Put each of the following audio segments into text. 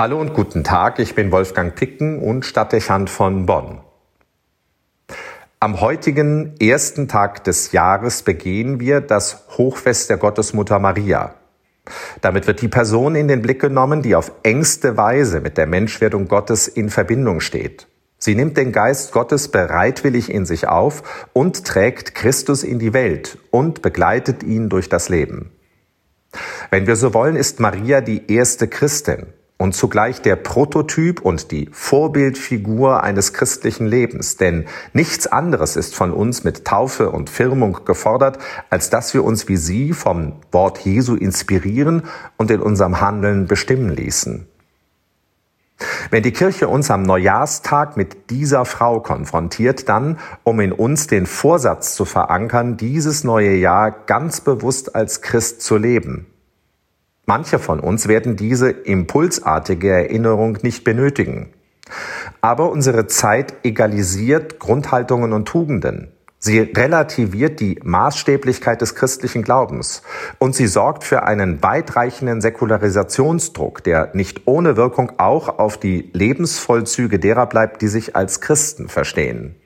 Hallo und guten Tag, ich bin Wolfgang Picken und Stadtdechant von Bonn. Am heutigen ersten Tag des Jahres begehen wir das Hochfest der Gottesmutter Maria. Damit wird die Person in den Blick genommen, die auf engste Weise mit der Menschwerdung Gottes in Verbindung steht. Sie nimmt den Geist Gottes bereitwillig in sich auf und trägt Christus in die Welt und begleitet ihn durch das Leben. Wenn wir so wollen, ist Maria die erste Christin und zugleich der Prototyp und die Vorbildfigur eines christlichen Lebens. Denn nichts anderes ist von uns mit Taufe und Firmung gefordert, als dass wir uns wie sie vom Wort Jesu inspirieren und in unserem Handeln bestimmen ließen. Wenn die Kirche uns am Neujahrstag mit dieser Frau konfrontiert, dann, um in uns den Vorsatz zu verankern, dieses neue Jahr ganz bewusst als Christ zu leben, Manche von uns werden diese impulsartige Erinnerung nicht benötigen. Aber unsere Zeit egalisiert Grundhaltungen und Tugenden. Sie relativiert die Maßstäblichkeit des christlichen Glaubens und sie sorgt für einen weitreichenden Säkularisationsdruck, der nicht ohne Wirkung auch auf die Lebensvollzüge derer bleibt, die sich als Christen verstehen.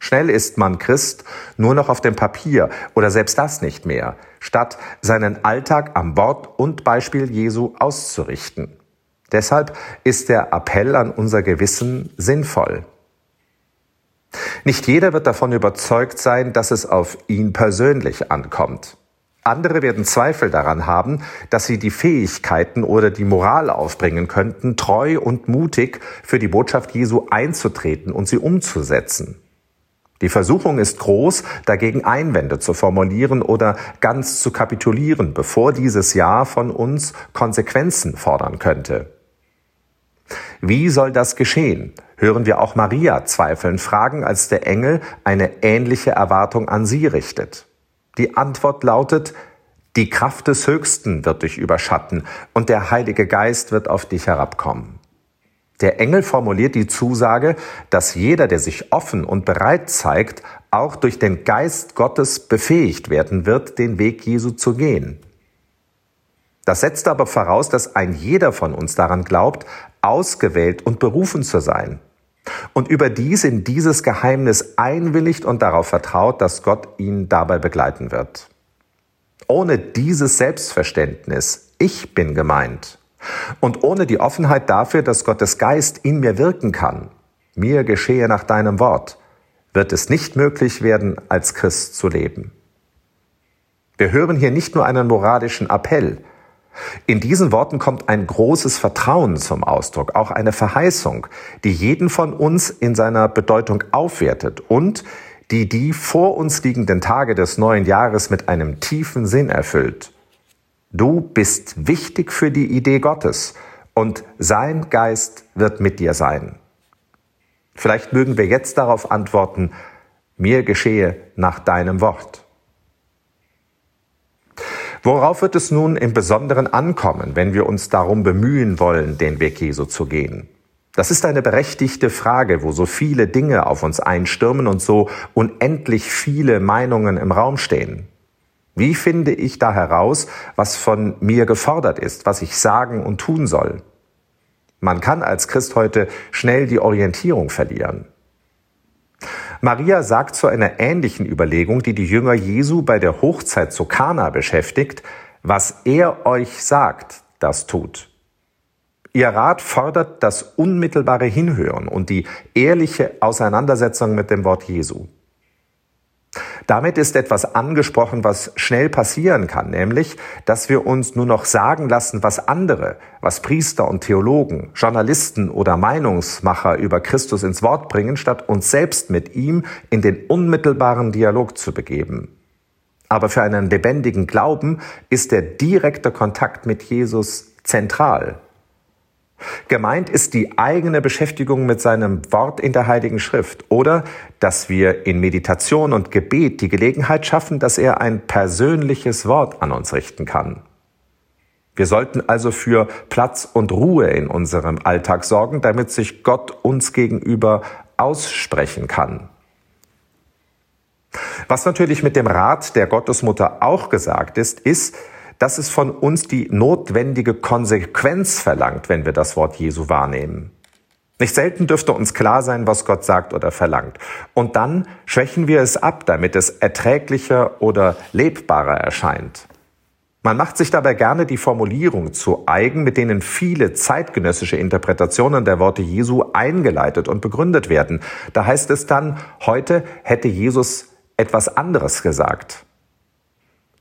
Schnell ist man Christ nur noch auf dem Papier oder selbst das nicht mehr, statt seinen Alltag am Wort und Beispiel Jesu auszurichten. Deshalb ist der Appell an unser Gewissen sinnvoll. Nicht jeder wird davon überzeugt sein, dass es auf ihn persönlich ankommt. Andere werden Zweifel daran haben, dass sie die Fähigkeiten oder die Moral aufbringen könnten, treu und mutig für die Botschaft Jesu einzutreten und sie umzusetzen. Die Versuchung ist groß, dagegen Einwände zu formulieren oder ganz zu kapitulieren, bevor dieses Jahr von uns Konsequenzen fordern könnte. Wie soll das geschehen? Hören wir auch Maria zweifelnd fragen, als der Engel eine ähnliche Erwartung an sie richtet. Die Antwort lautet, die Kraft des Höchsten wird dich überschatten und der Heilige Geist wird auf dich herabkommen. Der Engel formuliert die Zusage, dass jeder, der sich offen und bereit zeigt, auch durch den Geist Gottes befähigt werden wird, den Weg Jesu zu gehen. Das setzt aber voraus, dass ein jeder von uns daran glaubt, ausgewählt und berufen zu sein. Und überdies in dieses Geheimnis einwilligt und darauf vertraut, dass Gott ihn dabei begleiten wird. Ohne dieses Selbstverständnis, ich bin gemeint, und ohne die Offenheit dafür, dass Gottes Geist in mir wirken kann, mir geschehe nach deinem Wort, wird es nicht möglich werden, als Christ zu leben. Wir hören hier nicht nur einen moralischen Appell. In diesen Worten kommt ein großes Vertrauen zum Ausdruck, auch eine Verheißung, die jeden von uns in seiner Bedeutung aufwertet und die die vor uns liegenden Tage des neuen Jahres mit einem tiefen Sinn erfüllt. Du bist wichtig für die Idee Gottes und sein Geist wird mit dir sein. Vielleicht mögen wir jetzt darauf antworten, mir geschehe nach deinem Wort. Worauf wird es nun im Besonderen ankommen, wenn wir uns darum bemühen wollen, den Weg Jesu zu gehen? Das ist eine berechtigte Frage, wo so viele Dinge auf uns einstürmen und so unendlich viele Meinungen im Raum stehen. Wie finde ich da heraus, was von mir gefordert ist, was ich sagen und tun soll? Man kann als Christ heute schnell die Orientierung verlieren. Maria sagt zu einer ähnlichen Überlegung, die die Jünger Jesu bei der Hochzeit zu Kana beschäftigt, was er euch sagt, das tut. Ihr Rat fordert das unmittelbare Hinhören und die ehrliche Auseinandersetzung mit dem Wort Jesu. Damit ist etwas angesprochen, was schnell passieren kann, nämlich, dass wir uns nur noch sagen lassen, was andere, was Priester und Theologen, Journalisten oder Meinungsmacher über Christus ins Wort bringen, statt uns selbst mit ihm in den unmittelbaren Dialog zu begeben. Aber für einen lebendigen Glauben ist der direkte Kontakt mit Jesus zentral. Gemeint ist die eigene Beschäftigung mit seinem Wort in der Heiligen Schrift oder dass wir in Meditation und Gebet die Gelegenheit schaffen, dass er ein persönliches Wort an uns richten kann. Wir sollten also für Platz und Ruhe in unserem Alltag sorgen, damit sich Gott uns gegenüber aussprechen kann. Was natürlich mit dem Rat der Gottesmutter auch gesagt ist, ist, dass es von uns die notwendige Konsequenz verlangt, wenn wir das Wort Jesu wahrnehmen. Nicht selten dürfte uns klar sein, was Gott sagt oder verlangt. Und dann schwächen wir es ab, damit es erträglicher oder lebbarer erscheint. Man macht sich dabei gerne die Formulierung zu eigen, mit denen viele zeitgenössische Interpretationen der Worte Jesu eingeleitet und begründet werden. Da heißt es dann, heute hätte Jesus etwas anderes gesagt.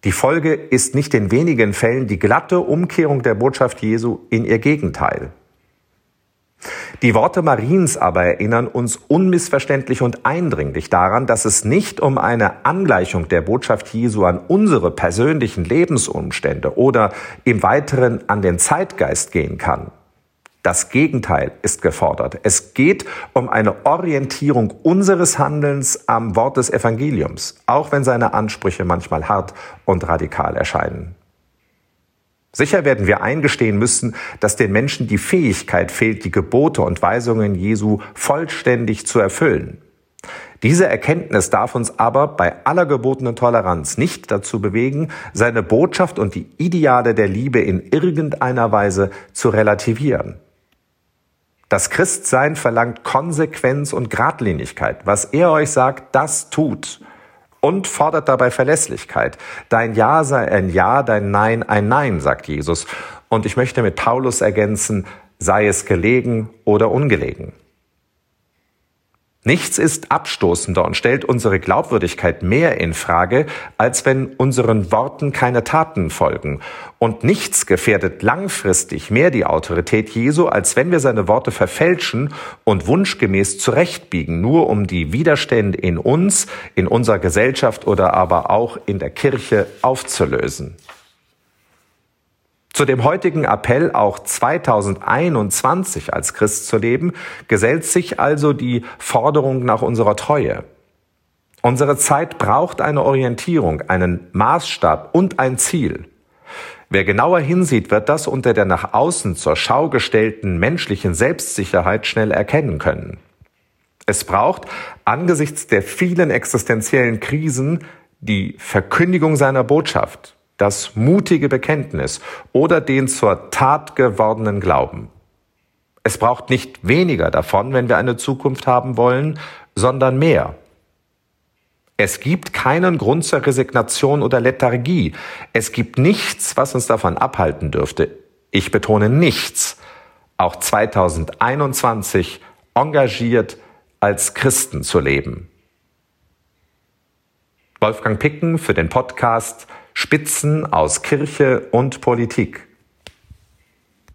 Die Folge ist nicht in wenigen Fällen die glatte Umkehrung der Botschaft Jesu in ihr Gegenteil. Die Worte Mariens aber erinnern uns unmissverständlich und eindringlich daran, dass es nicht um eine Angleichung der Botschaft Jesu an unsere persönlichen Lebensumstände oder im Weiteren an den Zeitgeist gehen kann. Das Gegenteil ist gefordert. Es geht um eine Orientierung unseres Handelns am Wort des Evangeliums, auch wenn seine Ansprüche manchmal hart und radikal erscheinen. Sicher werden wir eingestehen müssen, dass den Menschen die Fähigkeit fehlt, die Gebote und Weisungen Jesu vollständig zu erfüllen. Diese Erkenntnis darf uns aber bei aller gebotenen Toleranz nicht dazu bewegen, seine Botschaft und die Ideale der Liebe in irgendeiner Weise zu relativieren. Das Christsein verlangt Konsequenz und Gradlinigkeit. Was er euch sagt, das tut und fordert dabei Verlässlichkeit. Dein Ja sei ein Ja, dein Nein ein Nein, sagt Jesus. Und ich möchte mit Paulus ergänzen, sei es gelegen oder ungelegen. Nichts ist abstoßender und stellt unsere Glaubwürdigkeit mehr in Frage, als wenn unseren Worten keine Taten folgen. Und nichts gefährdet langfristig mehr die Autorität Jesu, als wenn wir seine Worte verfälschen und wunschgemäß zurechtbiegen, nur um die Widerstände in uns, in unserer Gesellschaft oder aber auch in der Kirche aufzulösen. Zu dem heutigen Appell, auch 2021 als Christ zu leben, gesellt sich also die Forderung nach unserer Treue. Unsere Zeit braucht eine Orientierung, einen Maßstab und ein Ziel. Wer genauer hinsieht, wird das unter der nach außen zur Schau gestellten menschlichen Selbstsicherheit schnell erkennen können. Es braucht angesichts der vielen existenziellen Krisen die Verkündigung seiner Botschaft, das mutige Bekenntnis oder den zur Tat gewordenen Glauben. Es braucht nicht weniger davon, wenn wir eine Zukunft haben wollen, sondern mehr. Es gibt keinen Grund zur Resignation oder Lethargie. Es gibt nichts, was uns davon abhalten dürfte. Ich betone nichts, auch 2021 engagiert als Christen zu leben. Wolfgang Picken für den Podcast Spitzen aus Kirche und Politik.